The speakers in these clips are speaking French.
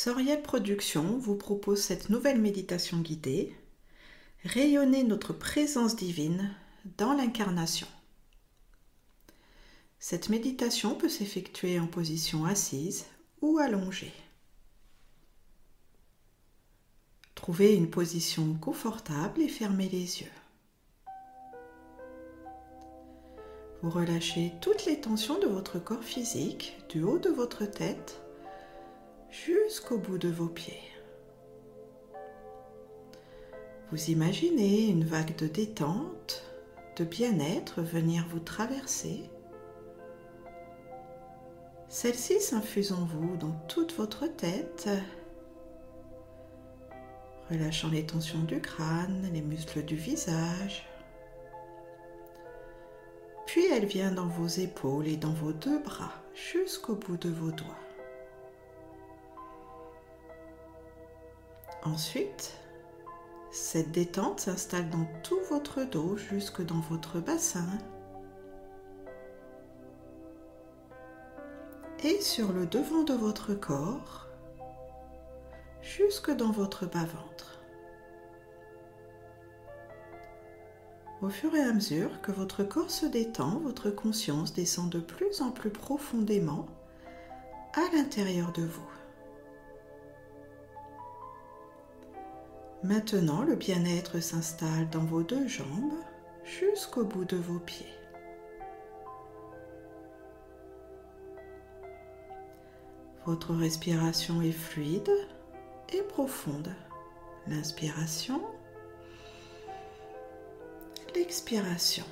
Soriel Productions vous propose cette nouvelle méditation guidée. Rayonner notre présence divine dans l'incarnation. Cette méditation peut s'effectuer en position assise ou allongée. Trouvez une position confortable et fermez les yeux. Vous relâchez toutes les tensions de votre corps physique, du haut de votre tête jusqu'au bout de vos pieds. Vous imaginez une vague de détente, de bien-être venir vous traverser. Celle-ci s'infuse en vous dans toute votre tête, relâchant les tensions du crâne, les muscles du visage. Puis elle vient dans vos épaules et dans vos deux bras jusqu'au bout de vos doigts. Ensuite, cette détente s'installe dans tout votre dos jusque dans votre bassin et sur le devant de votre corps jusque dans votre bas-ventre. Au fur et à mesure que votre corps se détend, votre conscience descend de plus en plus profondément à l'intérieur de vous. Maintenant, le bien-être s'installe dans vos deux jambes jusqu'au bout de vos pieds. Votre respiration est fluide et profonde. L'inspiration, l'expiration.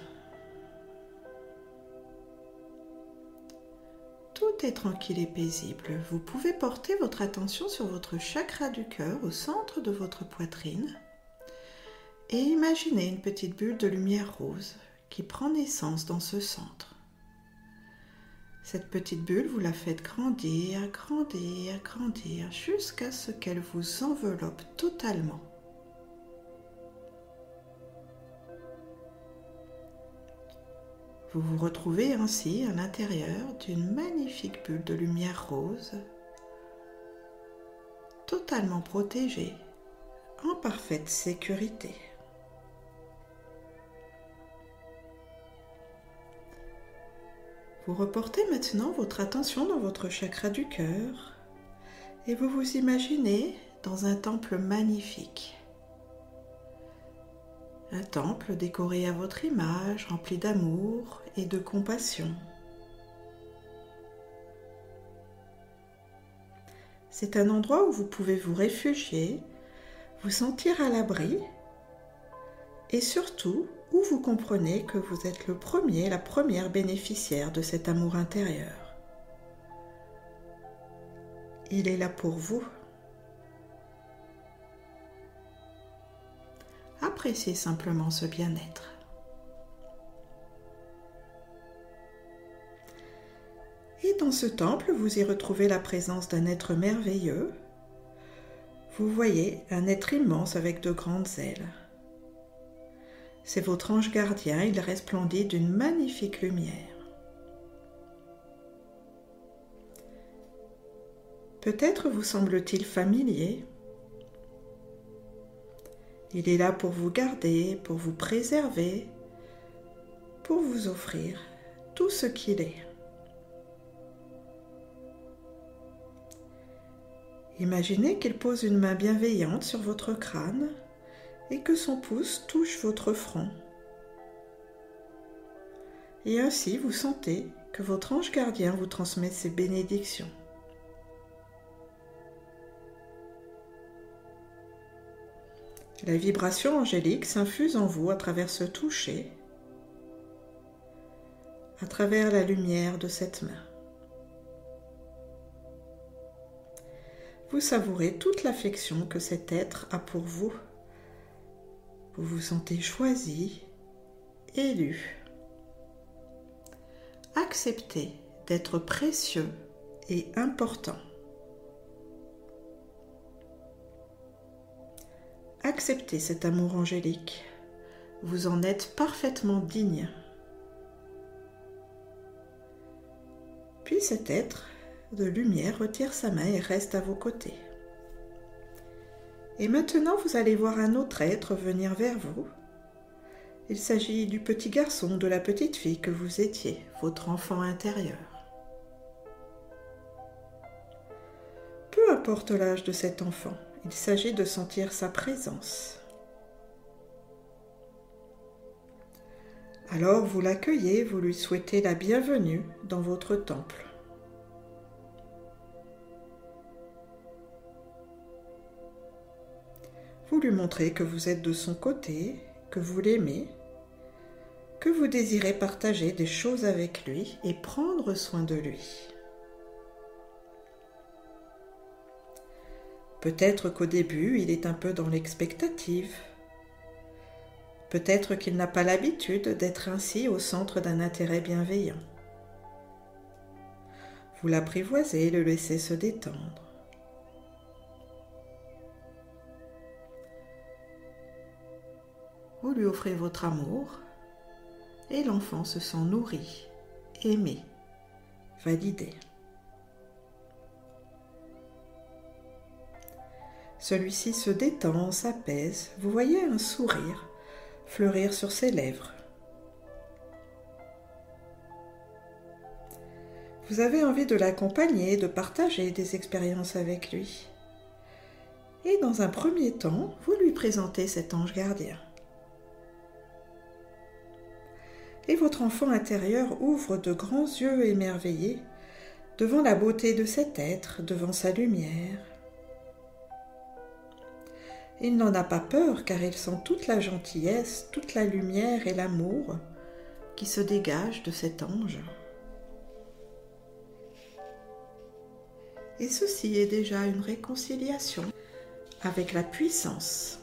Est tranquille et paisible. Vous pouvez porter votre attention sur votre chakra du cœur au centre de votre poitrine et imaginer une petite bulle de lumière rose qui prend naissance dans ce centre. Cette petite bulle, vous la faites grandir, grandir, grandir jusqu'à ce qu'elle vous enveloppe totalement. Vous vous retrouvez ainsi à l'intérieur d'une magnifique bulle de lumière rose, totalement protégée, en parfaite sécurité. Vous reportez maintenant votre attention dans votre chakra du cœur et vous vous imaginez dans un temple magnifique. Un temple décoré à votre image, rempli d'amour et de compassion. C'est un endroit où vous pouvez vous réfugier, vous sentir à l'abri et surtout où vous comprenez que vous êtes le premier, la première bénéficiaire de cet amour intérieur. Il est là pour vous. Simplement ce bien-être. Et dans ce temple, vous y retrouvez la présence d'un être merveilleux. Vous voyez un être immense avec de grandes ailes. C'est votre ange gardien, il resplendit d'une magnifique lumière. Peut-être vous semble-t-il familier. Il est là pour vous garder, pour vous préserver, pour vous offrir tout ce qu'il est. Imaginez qu'il pose une main bienveillante sur votre crâne et que son pouce touche votre front. Et ainsi vous sentez que votre ange gardien vous transmet ses bénédictions. La vibration angélique s'infuse en vous à travers ce toucher, à travers la lumière de cette main. Vous savourez toute l'affection que cet être a pour vous. Vous vous sentez choisi, élu. Acceptez d'être précieux et important. Acceptez cet amour angélique. Vous en êtes parfaitement digne. Puis cet être de lumière retire sa main et reste à vos côtés. Et maintenant, vous allez voir un autre être venir vers vous. Il s'agit du petit garçon, de la petite fille que vous étiez, votre enfant intérieur. Peu importe l'âge de cet enfant, il s'agit de sentir sa présence. Alors vous l'accueillez, vous lui souhaitez la bienvenue dans votre temple. Vous lui montrez que vous êtes de son côté, que vous l'aimez, que vous désirez partager des choses avec lui et prendre soin de lui. Peut-être qu'au début, il est un peu dans l'expectative. Peut-être qu'il n'a pas l'habitude d'être ainsi au centre d'un intérêt bienveillant. Vous l'apprivoisez, le laissez se détendre. Vous lui offrez votre amour et l'enfant se sent nourri, aimé, validé. Celui-ci se détend, s'apaise. Vous voyez un sourire fleurir sur ses lèvres. Vous avez envie de l'accompagner, de partager des expériences avec lui. Et dans un premier temps, vous lui présentez cet ange gardien. Et votre enfant intérieur ouvre de grands yeux émerveillés devant la beauté de cet être, devant sa lumière, il n'en a pas peur car il sent toute la gentillesse, toute la lumière et l'amour qui se dégagent de cet ange. Et ceci est déjà une réconciliation avec la puissance,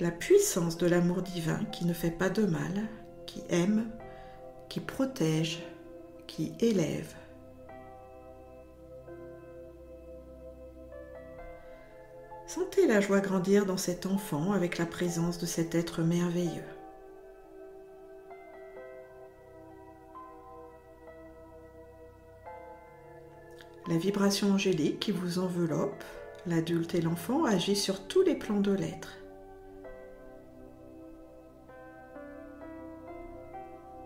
la puissance de l'amour divin qui ne fait pas de mal, qui aime, qui protège, qui élève. Sentez la joie grandir dans cet enfant avec la présence de cet être merveilleux. La vibration angélique qui vous enveloppe, l'adulte et l'enfant, agit sur tous les plans de l'être.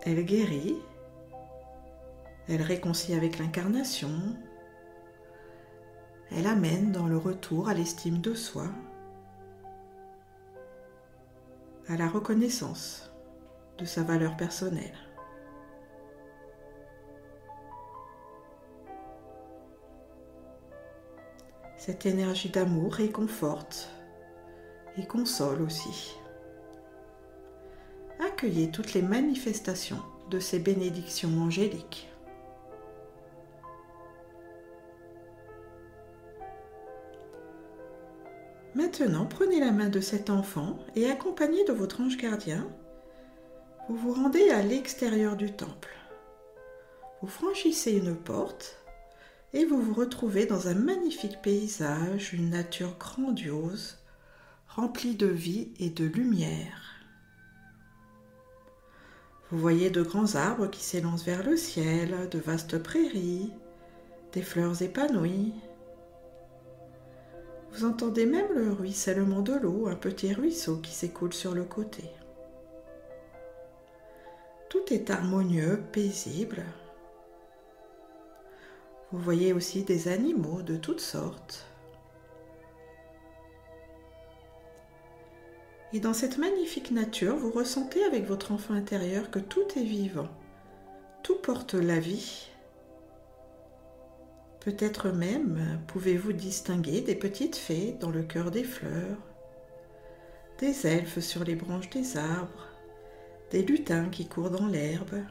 Elle guérit, elle réconcilie avec l'incarnation, elle amène dans le retour à l'estime de soi, à la reconnaissance de sa valeur personnelle. Cette énergie d'amour réconforte et console aussi. Accueillez toutes les manifestations de ces bénédictions angéliques. Maintenant, prenez la main de cet enfant et accompagné de votre ange gardien, vous vous rendez à l'extérieur du temple. Vous franchissez une porte et vous vous retrouvez dans un magnifique paysage, une nature grandiose, remplie de vie et de lumière. Vous voyez de grands arbres qui s'élancent vers le ciel, de vastes prairies, des fleurs épanouies, vous entendez même le ruissellement de l'eau, un petit ruisseau qui s'écoule sur le côté. Tout est harmonieux, paisible. Vous voyez aussi des animaux de toutes sortes. Et dans cette magnifique nature, vous ressentez avec votre enfant intérieur que tout est vivant, tout porte la vie Peut-être même pouvez-vous distinguer des petites fées dans le cœur des fleurs, des elfes sur les branches des arbres, des lutins qui courent dans l'herbe.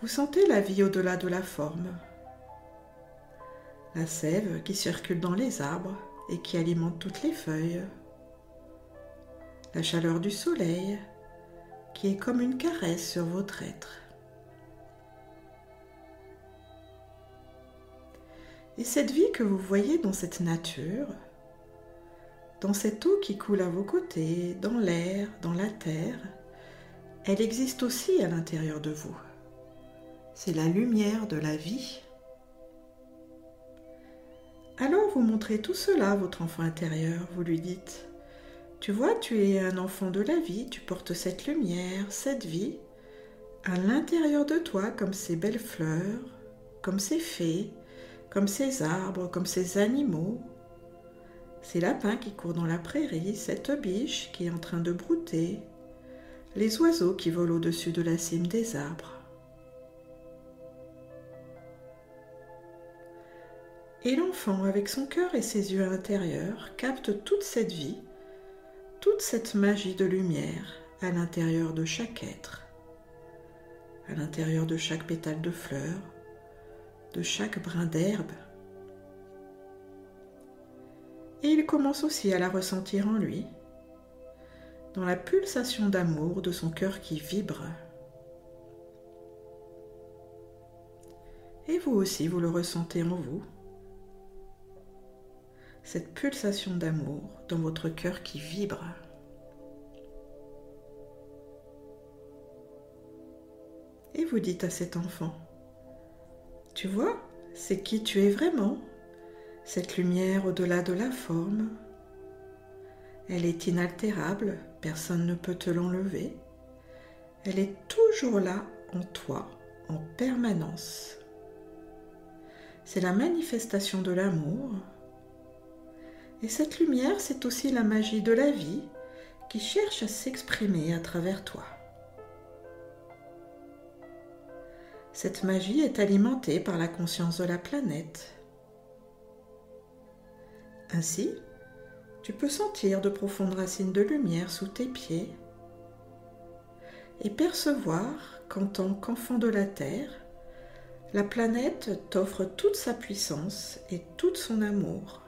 Vous sentez la vie au-delà de la forme, la sève qui circule dans les arbres et qui alimente toutes les feuilles, la chaleur du soleil qui est comme une caresse sur votre être. Et cette vie que vous voyez dans cette nature, dans cette eau qui coule à vos côtés, dans l'air, dans la terre, elle existe aussi à l'intérieur de vous. C'est la lumière de la vie. Alors vous montrez tout cela à votre enfant intérieur. Vous lui dites, tu vois, tu es un enfant de la vie, tu portes cette lumière, cette vie à l'intérieur de toi comme ces belles fleurs, comme ces fées, comme ces arbres, comme ces animaux. Ces lapins qui courent dans la prairie, cette biche qui est en train de brouter, les oiseaux qui volent au-dessus de la cime des arbres. Et l'enfant, avec son cœur et ses yeux intérieurs, capte toute cette vie, toute cette magie de lumière à l'intérieur de chaque être, à l'intérieur de chaque pétale de fleur, de chaque brin d'herbe. Et il commence aussi à la ressentir en lui, dans la pulsation d'amour de son cœur qui vibre. Et vous aussi, vous le ressentez en vous cette pulsation d'amour dans votre cœur qui vibre. Et vous dites à cet enfant, tu vois, c'est qui tu es vraiment, cette lumière au-delà de la forme. Elle est inaltérable, personne ne peut te l'enlever. Elle est toujours là en toi, en permanence. C'est la manifestation de l'amour, et cette lumière, c'est aussi la magie de la vie qui cherche à s'exprimer à travers toi. Cette magie est alimentée par la conscience de la planète. Ainsi, tu peux sentir de profondes racines de lumière sous tes pieds et percevoir qu'en tant qu'enfant de la Terre, la planète t'offre toute sa puissance et tout son amour.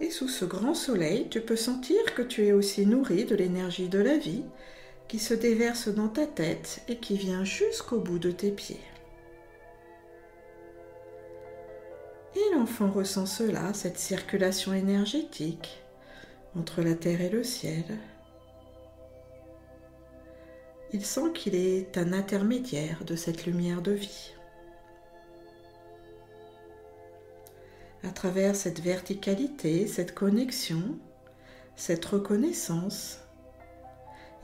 Et sous ce grand soleil, tu peux sentir que tu es aussi nourri de l'énergie de la vie qui se déverse dans ta tête et qui vient jusqu'au bout de tes pieds. Et l'enfant ressent cela, cette circulation énergétique entre la terre et le ciel. Il sent qu'il est un intermédiaire de cette lumière de vie. À travers cette verticalité, cette connexion, cette reconnaissance,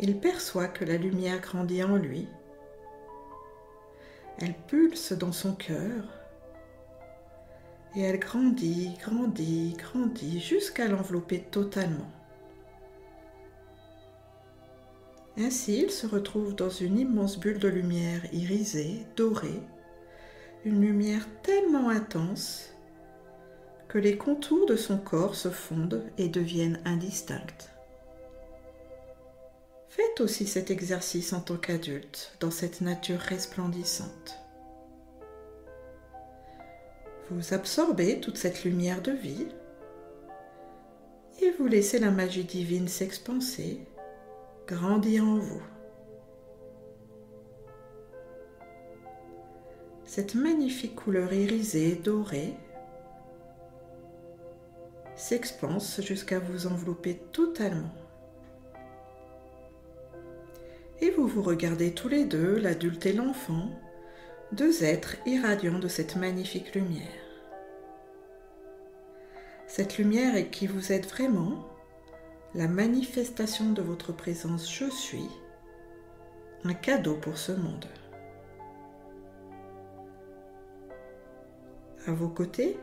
il perçoit que la lumière grandit en lui. Elle pulse dans son cœur et elle grandit, grandit, grandit jusqu'à l'envelopper totalement. Ainsi, il se retrouve dans une immense bulle de lumière irisée, dorée, une lumière tellement intense que les contours de son corps se fondent et deviennent indistincts. Faites aussi cet exercice en tant qu'adulte dans cette nature resplendissante. Vous absorbez toute cette lumière de vie et vous laissez la magie divine s'expanser, grandir en vous. Cette magnifique couleur irisée, dorée, s'expanse jusqu'à vous envelopper totalement. Et vous vous regardez tous les deux, l'adulte et l'enfant, deux êtres irradiants de cette magnifique lumière. Cette lumière est qui vous êtes vraiment, la manifestation de votre présence je suis, un cadeau pour ce monde. À vos côtés,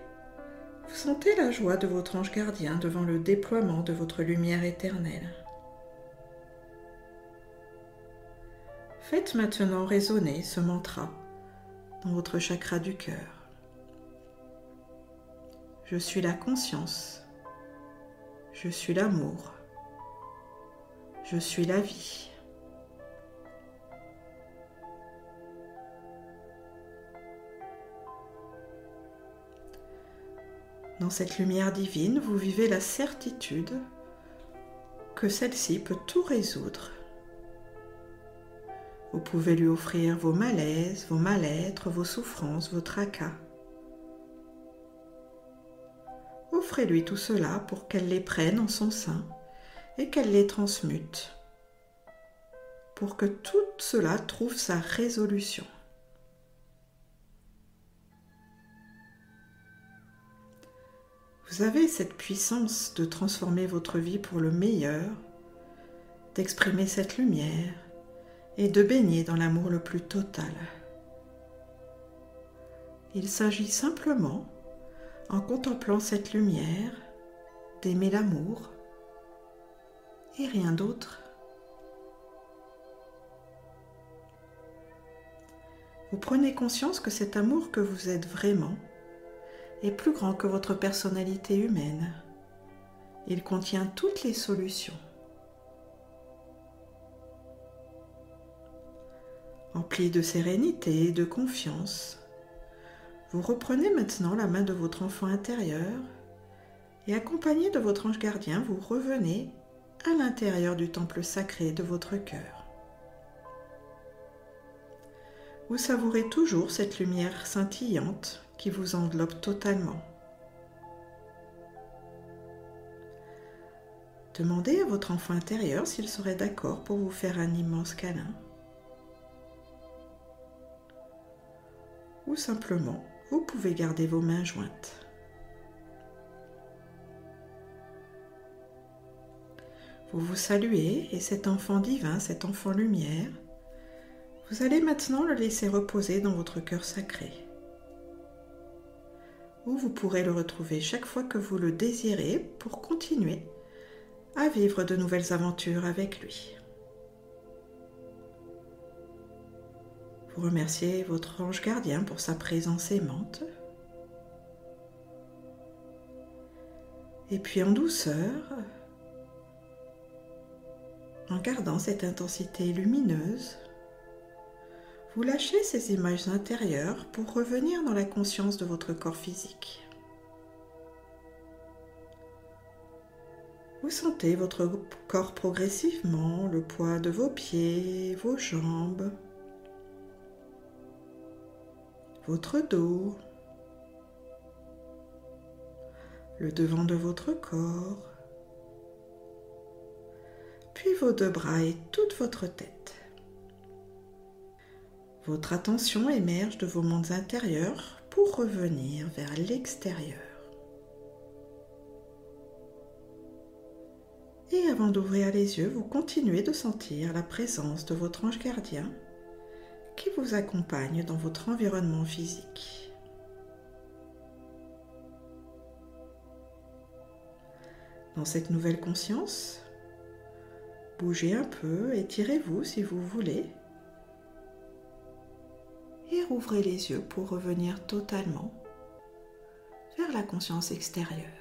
vous sentez la joie de votre ange gardien devant le déploiement de votre lumière éternelle. Faites maintenant résonner ce mantra dans votre chakra du cœur. Je suis la conscience. Je suis l'amour. Je suis la vie. Dans cette lumière divine, vous vivez la certitude que celle-ci peut tout résoudre. Vous pouvez lui offrir vos malaises, vos mal-être, vos souffrances, vos tracas. Offrez-lui tout cela pour qu'elle les prenne en son sein et qu'elle les transmute, pour que tout cela trouve sa résolution. Vous avez cette puissance de transformer votre vie pour le meilleur, d'exprimer cette lumière et de baigner dans l'amour le plus total. Il s'agit simplement, en contemplant cette lumière, d'aimer l'amour et rien d'autre. Vous prenez conscience que cet amour que vous êtes vraiment est plus grand que votre personnalité humaine. Il contient toutes les solutions. Empli de sérénité et de confiance, vous reprenez maintenant la main de votre enfant intérieur et accompagné de votre ange gardien, vous revenez à l'intérieur du temple sacré de votre cœur. Vous savourez toujours cette lumière scintillante qui vous englobe totalement. Demandez à votre enfant intérieur s'il serait d'accord pour vous faire un immense câlin. Ou simplement, vous pouvez garder vos mains jointes. Vous vous saluez et cet enfant divin, cet enfant lumière, vous allez maintenant le laisser reposer dans votre cœur sacré, où vous pourrez le retrouver chaque fois que vous le désirez pour continuer à vivre de nouvelles aventures avec lui. Vous remerciez votre ange gardien pour sa présence aimante. Et puis en douceur, en gardant cette intensité lumineuse, vous lâchez ces images intérieures pour revenir dans la conscience de votre corps physique. Vous sentez votre corps progressivement, le poids de vos pieds, vos jambes, votre dos, le devant de votre corps, puis vos deux bras et toute votre tête. Votre attention émerge de vos mondes intérieurs pour revenir vers l'extérieur. Et avant d'ouvrir les yeux, vous continuez de sentir la présence de votre ange gardien qui vous accompagne dans votre environnement physique. Dans cette nouvelle conscience, bougez un peu, étirez-vous si vous voulez et rouvrez les yeux pour revenir totalement vers la conscience extérieure.